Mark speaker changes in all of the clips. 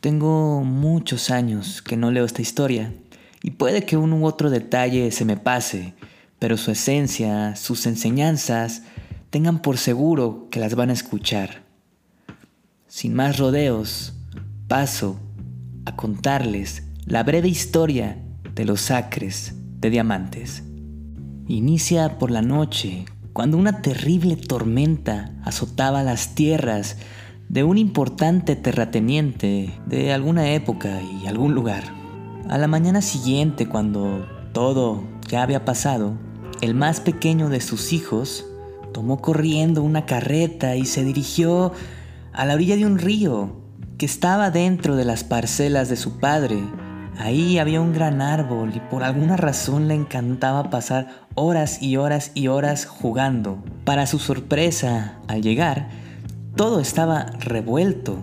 Speaker 1: Tengo muchos años que no leo esta historia y puede que un u otro detalle se me pase, pero su esencia, sus enseñanzas, tengan por seguro que las van a escuchar. Sin más rodeos, paso a contarles la breve historia de los acres de diamantes. Inicia por la noche, cuando una terrible tormenta azotaba las tierras de un importante terrateniente de alguna época y algún lugar. A la mañana siguiente, cuando todo ya había pasado, el más pequeño de sus hijos tomó corriendo una carreta y se dirigió a la orilla de un río que estaba dentro de las parcelas de su padre. Ahí había un gran árbol y por alguna razón le encantaba pasar horas y horas y horas jugando. Para su sorpresa, al llegar, todo estaba revuelto.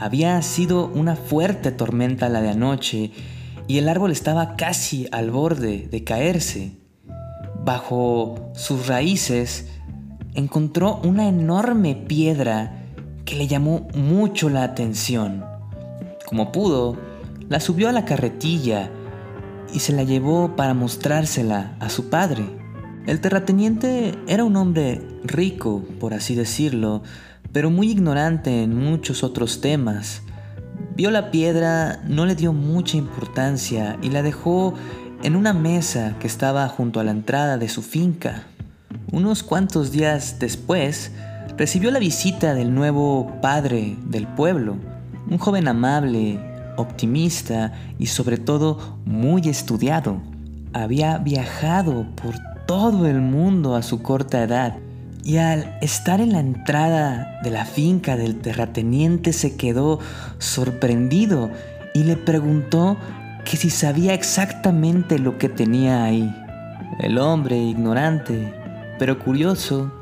Speaker 1: Había sido una fuerte tormenta la de anoche y el árbol estaba casi al borde de caerse. Bajo sus raíces encontró una enorme piedra que le llamó mucho la atención. Como pudo, la subió a la carretilla y se la llevó para mostrársela a su padre. El terrateniente era un hombre rico, por así decirlo, pero muy ignorante en muchos otros temas. Vio la piedra, no le dio mucha importancia y la dejó en una mesa que estaba junto a la entrada de su finca. Unos cuantos días después, recibió la visita del nuevo padre del pueblo, un joven amable, optimista y sobre todo muy estudiado. Había viajado por todo el mundo a su corta edad y al estar en la entrada de la finca del terrateniente se quedó sorprendido y le preguntó que si sabía exactamente lo que tenía ahí. El hombre, ignorante, pero curioso,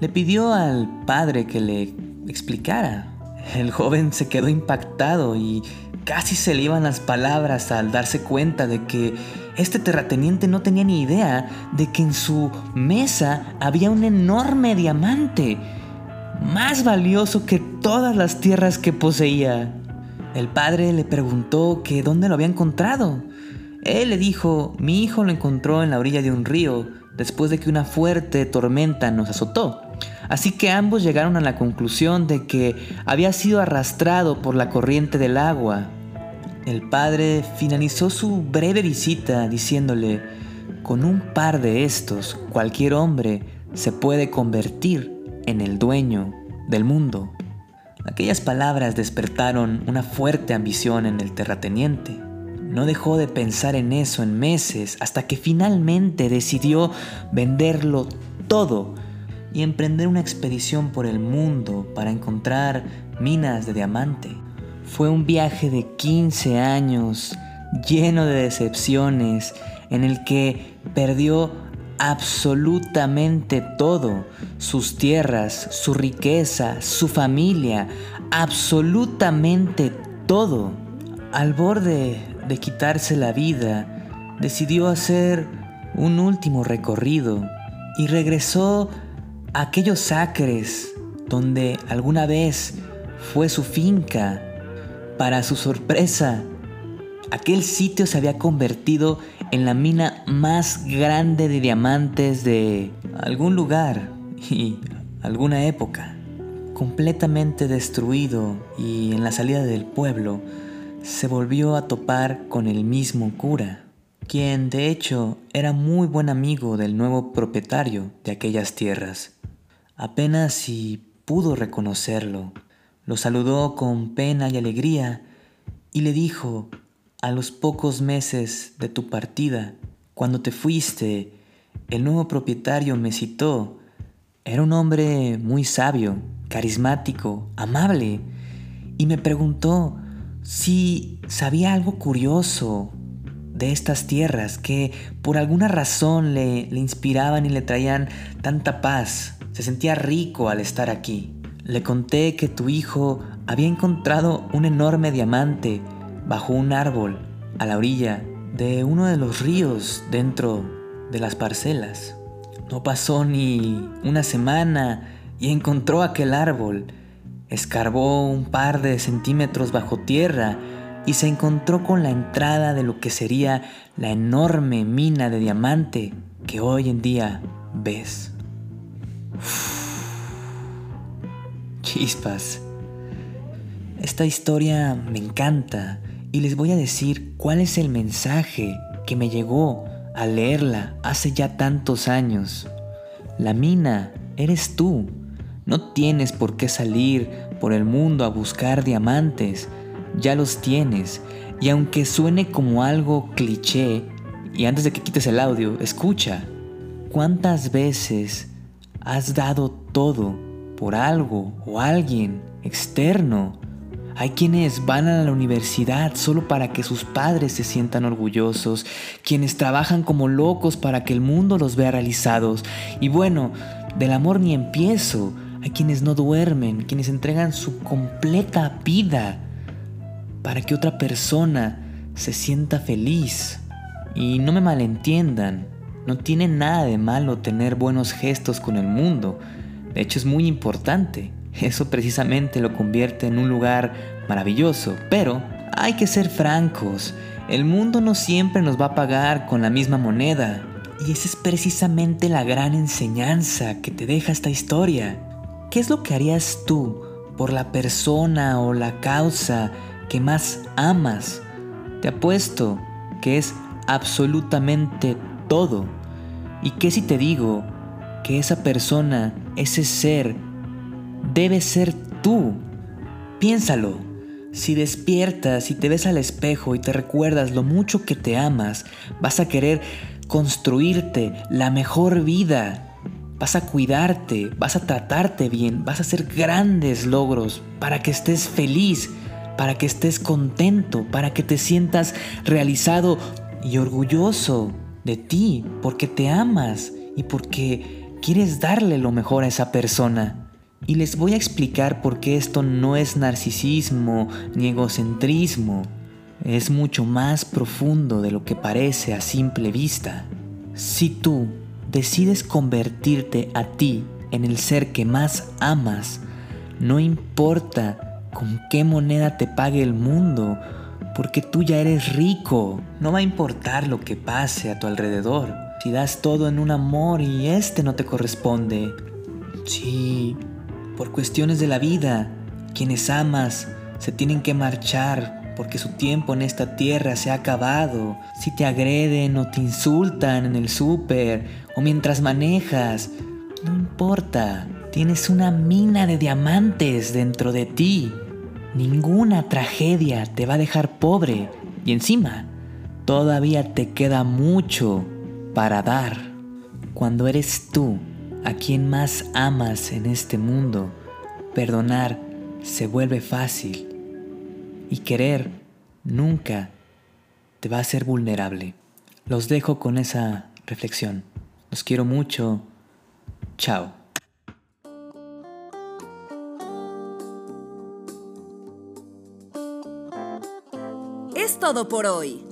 Speaker 1: le pidió al padre que le explicara. El joven se quedó impactado y casi se le iban las palabras al darse cuenta de que este terrateniente no tenía ni idea de que en su mesa había un enorme diamante, más valioso que todas las tierras que poseía. El padre le preguntó que dónde lo había encontrado. Él le dijo, mi hijo lo encontró en la orilla de un río después de que una fuerte tormenta nos azotó. Así que ambos llegaron a la conclusión de que había sido arrastrado por la corriente del agua el padre finalizó su breve visita diciéndole, con un par de estos, cualquier hombre se puede convertir en el dueño del mundo. Aquellas palabras despertaron una fuerte ambición en el terrateniente. No dejó de pensar en eso en meses hasta que finalmente decidió venderlo todo y emprender una expedición por el mundo para encontrar minas de diamante. Fue un viaje de 15 años lleno de decepciones en el que perdió absolutamente todo, sus tierras, su riqueza, su familia, absolutamente todo. Al borde de quitarse la vida, decidió hacer un último recorrido y regresó a aquellos acres donde alguna vez fue su finca para su sorpresa, aquel sitio se había convertido en la mina más grande de diamantes de algún lugar y alguna época. Completamente destruido y en la salida del pueblo, se volvió a topar con el mismo cura, quien de hecho era muy buen amigo del nuevo propietario de aquellas tierras. Apenas si pudo reconocerlo, lo saludó con pena y alegría y le dijo, a los pocos meses de tu partida, cuando te fuiste, el nuevo propietario me citó. Era un hombre muy sabio, carismático, amable, y me preguntó si sabía algo curioso de estas tierras que por alguna razón le, le inspiraban y le traían tanta paz. Se sentía rico al estar aquí. Le conté que tu hijo había encontrado un enorme diamante bajo un árbol a la orilla de uno de los ríos dentro de las parcelas. No pasó ni una semana y encontró aquel árbol. Escarbó un par de centímetros bajo tierra y se encontró con la entrada de lo que sería la enorme mina de diamante que hoy en día ves. Chispas. Esta historia me encanta y les voy a decir cuál es el mensaje que me llegó al leerla hace ya tantos años. La mina eres tú. No tienes por qué salir por el mundo a buscar diamantes. Ya los tienes. Y aunque suene como algo cliché, y antes de que quites el audio, escucha. ¿Cuántas veces has dado todo por algo o alguien externo? Hay quienes van a la universidad solo para que sus padres se sientan orgullosos, quienes trabajan como locos para que el mundo los vea realizados. Y bueno, del amor ni empiezo. Hay quienes no duermen, quienes entregan su completa vida para que otra persona se sienta feliz. Y no me malentiendan, no tiene nada de malo tener buenos gestos con el mundo. De hecho es muy importante. Eso precisamente lo convierte en un lugar maravilloso. Pero hay que ser francos. El mundo no siempre nos va a pagar con la misma moneda. Y esa es precisamente la gran enseñanza que te deja esta historia. ¿Qué es lo que harías tú por la persona o la causa que más amas? Te apuesto que es absolutamente todo. ¿Y qué si te digo que esa persona, ese ser, debe ser tú? Piénsalo. Si despiertas y te ves al espejo y te recuerdas lo mucho que te amas, vas a querer construirte la mejor vida. Vas a cuidarte, vas a tratarte bien, vas a hacer grandes logros para que estés feliz, para que estés contento, para que te sientas realizado y orgulloso de ti, porque te amas y porque quieres darle lo mejor a esa persona. Y les voy a explicar por qué esto no es narcisismo ni egocentrismo. Es mucho más profundo de lo que parece a simple vista. Si tú decides convertirte a ti en el ser que más amas, no importa con qué moneda te pague el mundo, porque tú ya eres rico. No va a importar lo que pase a tu alrededor. Si das todo en un amor y este no te corresponde. Sí, por cuestiones de la vida, quienes amas se tienen que marchar porque su tiempo en esta tierra se ha acabado. Si te agreden o te insultan en el súper o mientras manejas, no importa. Tienes una mina de diamantes dentro de ti. Ninguna tragedia te va a dejar pobre. Y encima, todavía te queda mucho para dar. Cuando eres tú a quien más amas en este mundo, perdonar se vuelve fácil y querer nunca te va a hacer vulnerable. Los dejo con esa reflexión. Los quiero mucho. Chao.
Speaker 2: Es todo por hoy.